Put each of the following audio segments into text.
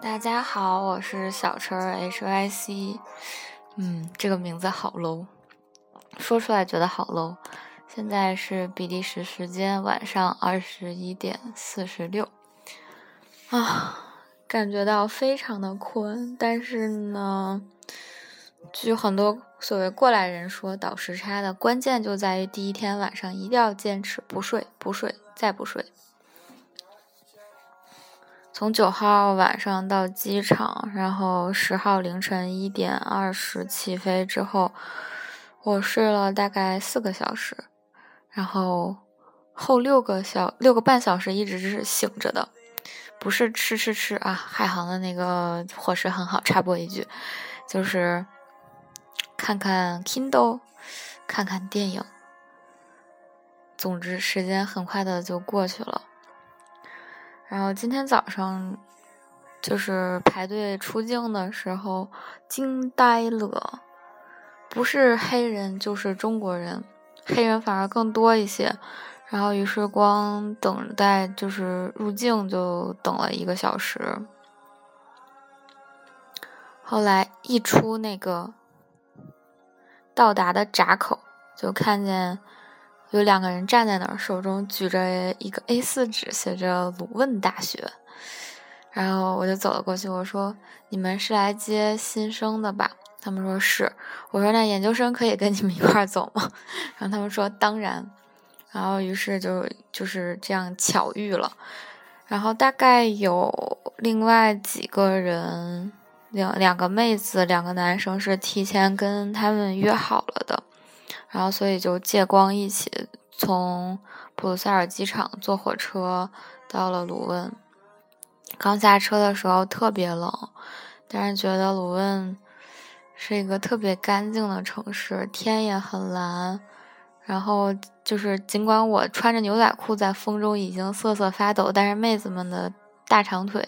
大家好，我是小陈 H Y C。嗯，这个名字好 low，说出来觉得好 low。现在是比利时时间晚上二十一点四十六啊，感觉到非常的困。但是呢，据很多所谓过来人说，倒时差的关键就在于第一天晚上一定要坚持不睡，不睡，再不睡。从九号晚上到机场，然后十号凌晨一点二十起飞之后，我睡了大概四个小时，然后后六个小六个半小时一直是醒着的，不是吃吃吃啊，海航的那个伙食很好。插播一句，就是看看 Kindle，看看电影，总之时间很快的就过去了。然后今天早上，就是排队出境的时候，惊呆了，不是黑人就是中国人，黑人反而更多一些。然后于是光等待就是入境就等了一个小时。后来一出那个到达的闸口，就看见。有两个人站在那儿，手中举着一个 A4 纸，写着“鲁汶大学”。然后我就走了过去，我说：“你们是来接新生的吧？”他们说是。我说：“那研究生可以跟你们一块儿走吗？”然后他们说：“当然。”然后于是就就是这样巧遇了。然后大概有另外几个人，两两个妹子，两个男生是提前跟他们约好了的。然后，所以就借光一起从布鲁塞尔机场坐火车到了卢汶。刚下车的时候特别冷，但是觉得卢汶是一个特别干净的城市，天也很蓝。然后就是，尽管我穿着牛仔裤在风中已经瑟瑟发抖，但是妹子们的大长腿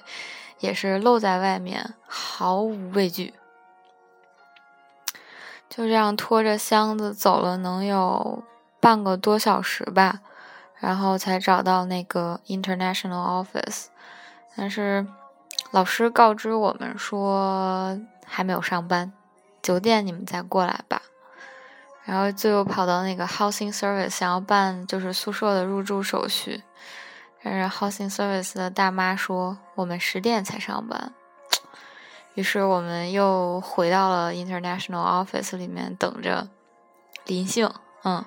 也是露在外面，毫无畏惧。就这样拖着箱子走了，能有半个多小时吧，然后才找到那个 international office。但是老师告知我们说还没有上班，九点你们再过来吧。然后就又跑到那个 housing service 想要办就是宿舍的入住手续，但是 housing service 的大妈说我们十点才上班。于是我们又回到了 International Office 里面等着临幸，嗯，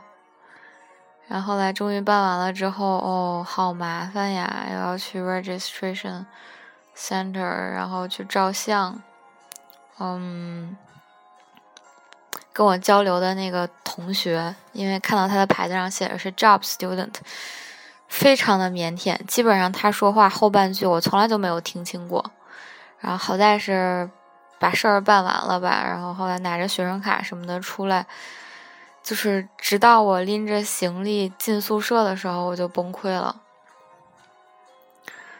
然后来终于办完了之后，哦，好麻烦呀，又要去 Registration Center，然后去照相，嗯，跟我交流的那个同学，因为看到他的牌子上写的是 Job Student，非常的腼腆，基本上他说话后半句我从来就没有听清过。然后好在是把事儿办完了吧，然后后来拿着学生卡什么的出来，就是直到我拎着行李进宿舍的时候，我就崩溃了。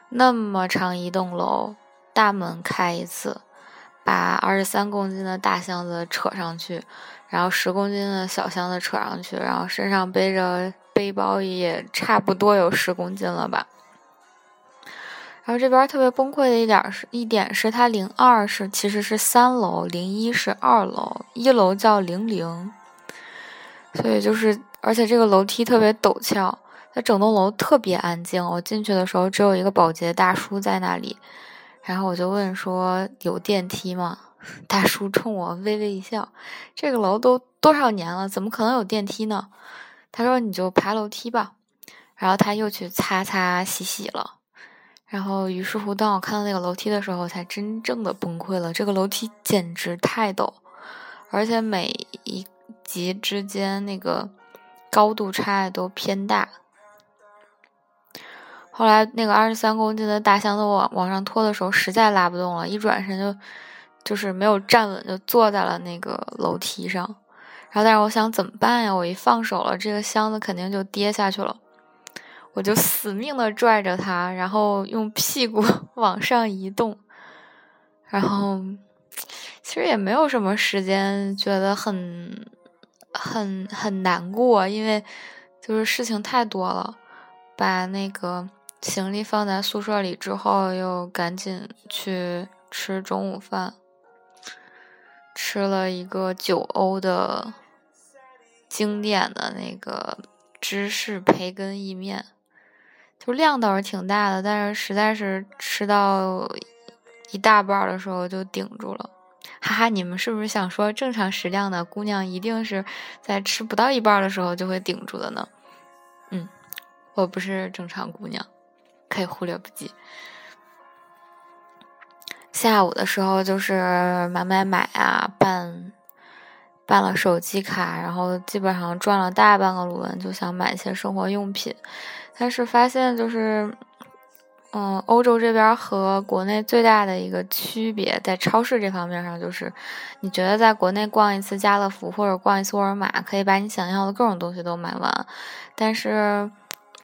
那么长一栋楼，大门开一次，把二十三公斤的大箱子扯上去，然后十公斤的小箱子扯上去，然后身上背着背包也差不多有十公斤了吧。然后这边特别崩溃的一点是一点是它零二是其实是三楼，零一是二楼，一楼叫零零，所以就是而且这个楼梯特别陡峭，它整栋楼特别安静。我进去的时候只有一个保洁大叔在那里，然后我就问说有电梯吗？大叔冲我微微一笑，这个楼都多少年了，怎么可能有电梯呢？他说你就爬楼梯吧，然后他又去擦擦洗洗了。然后，于是乎，当我看到那个楼梯的时候，才真正的崩溃了。这个楼梯简直太陡，而且每一级之间那个高度差都偏大。后来，那个二十三公斤的大箱子往往上拖的时候，实在拉不动了，一转身就就是没有站稳，就坐在了那个楼梯上。然后，但是我想怎么办呀？我一放手了，这个箱子肯定就跌下去了。我就死命的拽着他，然后用屁股 往上移动，然后其实也没有什么时间觉得很很很难过，因为就是事情太多了。把那个行李放在宿舍里之后，又赶紧去吃中午饭，吃了一个九欧的经典的那个芝士培根意面。就量倒是挺大的，但是实在是吃到一大半的时候就顶住了，哈哈！你们是不是想说正常食量的姑娘一定是在吃不到一半的时候就会顶住的呢？嗯，我不是正常姑娘，可以忽略不计。下午的时候就是买买买啊，办办了手机卡，然后基本上转了大半个卢恩，就想买一些生活用品。但是发现就是，嗯，欧洲这边和国内最大的一个区别，在超市这方面上，就是你觉得在国内逛一次家乐福或者逛一次沃尔玛，可以把你想要的各种东西都买完，但是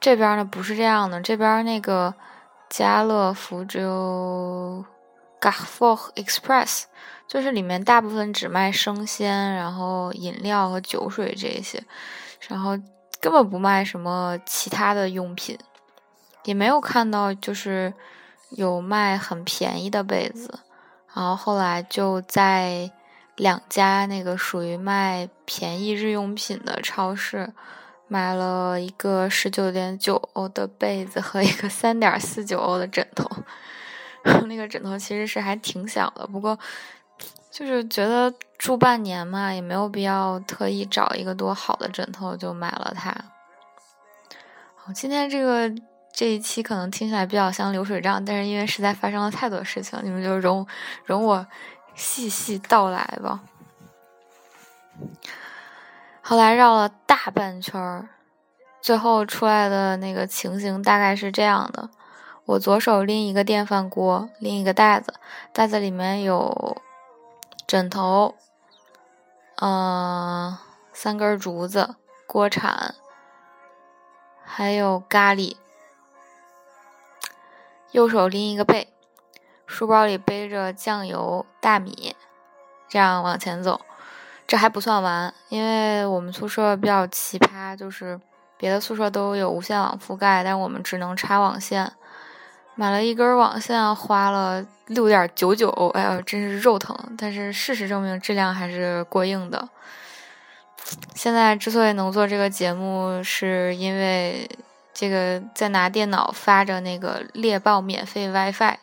这边呢不是这样的，这边那个家乐福只有 Carrefour Express，就是里面大部分只卖生鲜，然后饮料和酒水这些，然后。根本不卖什么其他的用品，也没有看到就是有卖很便宜的被子。然后后来就在两家那个属于卖便宜日用品的超市买了一个十九点九欧的被子和一个三点四九欧的枕头。那个枕头其实是还挺小的，不过。就是觉得住半年嘛，也没有必要特意找一个多好的枕头，就买了它。好，今天这个这一期可能听起来比较像流水账，但是因为实在发生了太多事情，你们就容容我细细道来吧。后来绕了大半圈儿，最后出来的那个情形大概是这样的：我左手拎一个电饭锅，拎一个袋子，袋子里面有。枕头，嗯，三根竹子，锅铲，还有咖喱。右手拎一个被，书包里背着酱油、大米，这样往前走。这还不算完，因为我们宿舍比较奇葩，就是别的宿舍都有无线网覆盖，但我们只能插网线。买了一根网线，花了六点九九，哎呦，真是肉疼！但是事实证明，质量还是过硬的。现在之所以能做这个节目，是因为这个在拿电脑发着那个猎豹免费 WiFi。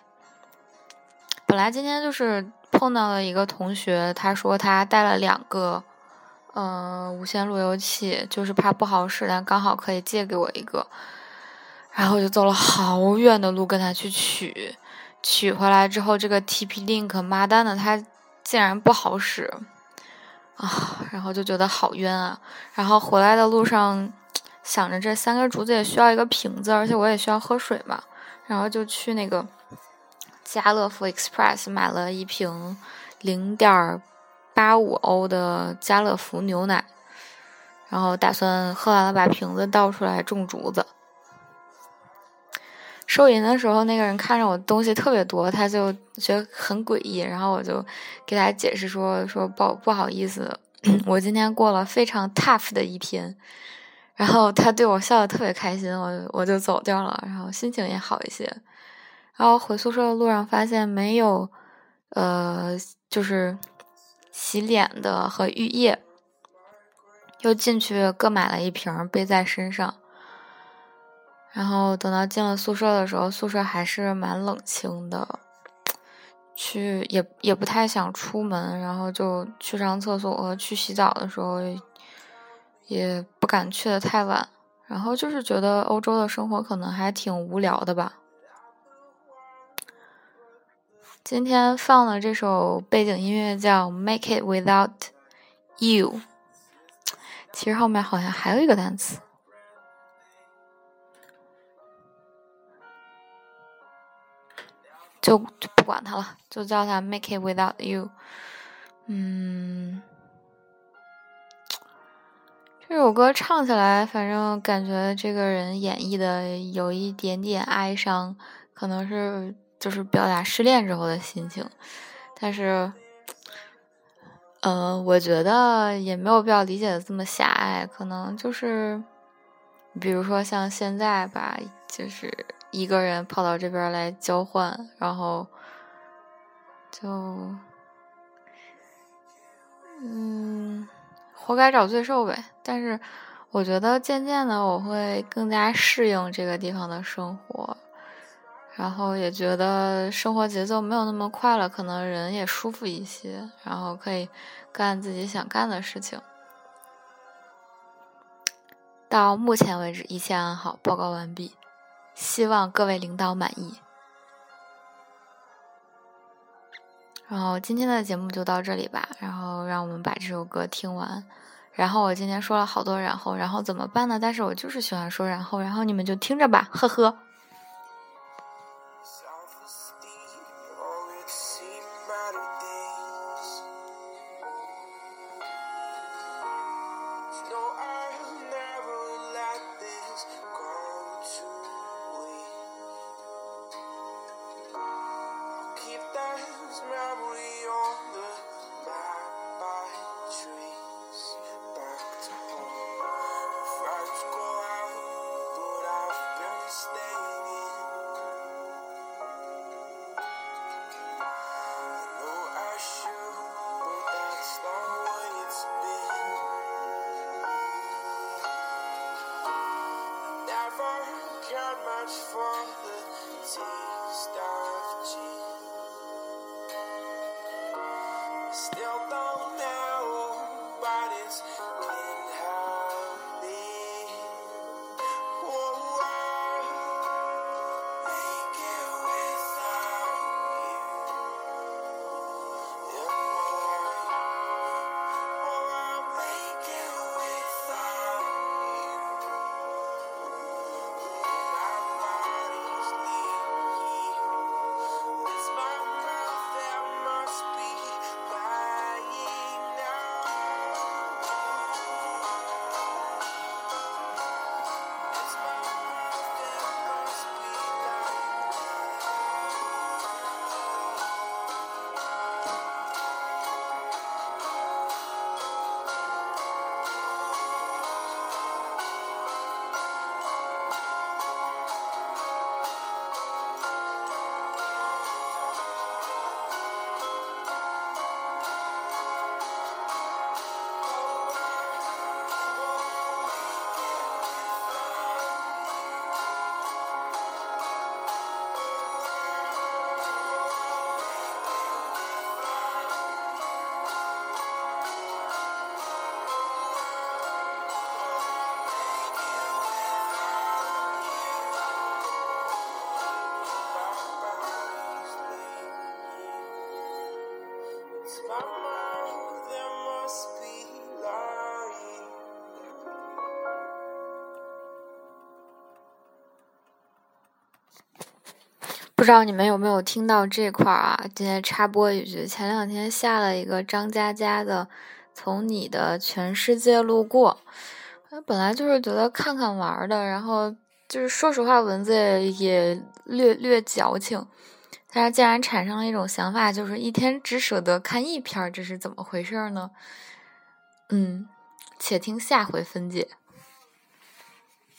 本来今天就是碰到了一个同学，他说他带了两个，呃，无线路由器，就是怕不好使，但刚好可以借给我一个。然后就走了好远的路跟他去取，取回来之后，这个 TP-Link 妈蛋的，它竟然不好使啊！然后就觉得好冤啊！然后回来的路上，想着这三根竹子也需要一个瓶子，而且我也需要喝水嘛，然后就去那个家乐福 Express 买了一瓶零点八五欧的家乐福牛奶，然后打算喝完了把瓶子倒出来种竹子。收银的时候，那个人看着我东西特别多，他就觉得很诡异。然后我就给他解释说：“说不不好意思，我今天过了非常 tough 的一天。”然后他对我笑得特别开心，我我就走掉了，然后心情也好一些。然后回宿舍的路上发现没有，呃，就是洗脸的和浴液，又进去各买了一瓶背在身上。然后等到进了宿舍的时候，宿舍还是蛮冷清的，去也也不太想出门，然后就去上厕所和去洗澡的时候，也不敢去的太晚，然后就是觉得欧洲的生活可能还挺无聊的吧。今天放的这首背景音乐叫《Make It Without You》，其实后面好像还有一个单词。就就不管它了，就叫它 Make It Without You。嗯，这首歌唱起来，反正感觉这个人演绎的有一点点哀伤，可能是就是表达失恋之后的心情。但是，嗯，我觉得也没有必要理解的这么狭隘，可能就是，比如说像现在吧，就是一个人跑到这边来交换，然后就，嗯，活该找罪受呗。但是，我觉得渐渐的我会更加适应这个地方的生活。然后也觉得生活节奏没有那么快了，可能人也舒服一些，然后可以干自己想干的事情。到目前为止一切安好，报告完毕，希望各位领导满意。然后今天的节目就到这里吧，然后让我们把这首歌听完。然后我今天说了好多然后，然后怎么办呢？但是我就是喜欢说然后，然后你们就听着吧，呵呵。Stay 不知道你们有没有听到这块儿啊？今天插播一句，前两天下了一个张嘉佳的《从你的全世界路过》，本来就是觉得看看玩的，然后就是说实话，文字也略略矫情，但是竟然产生了一种想法，就是一天只舍得看一篇，这是怎么回事呢？嗯，且听下回分解。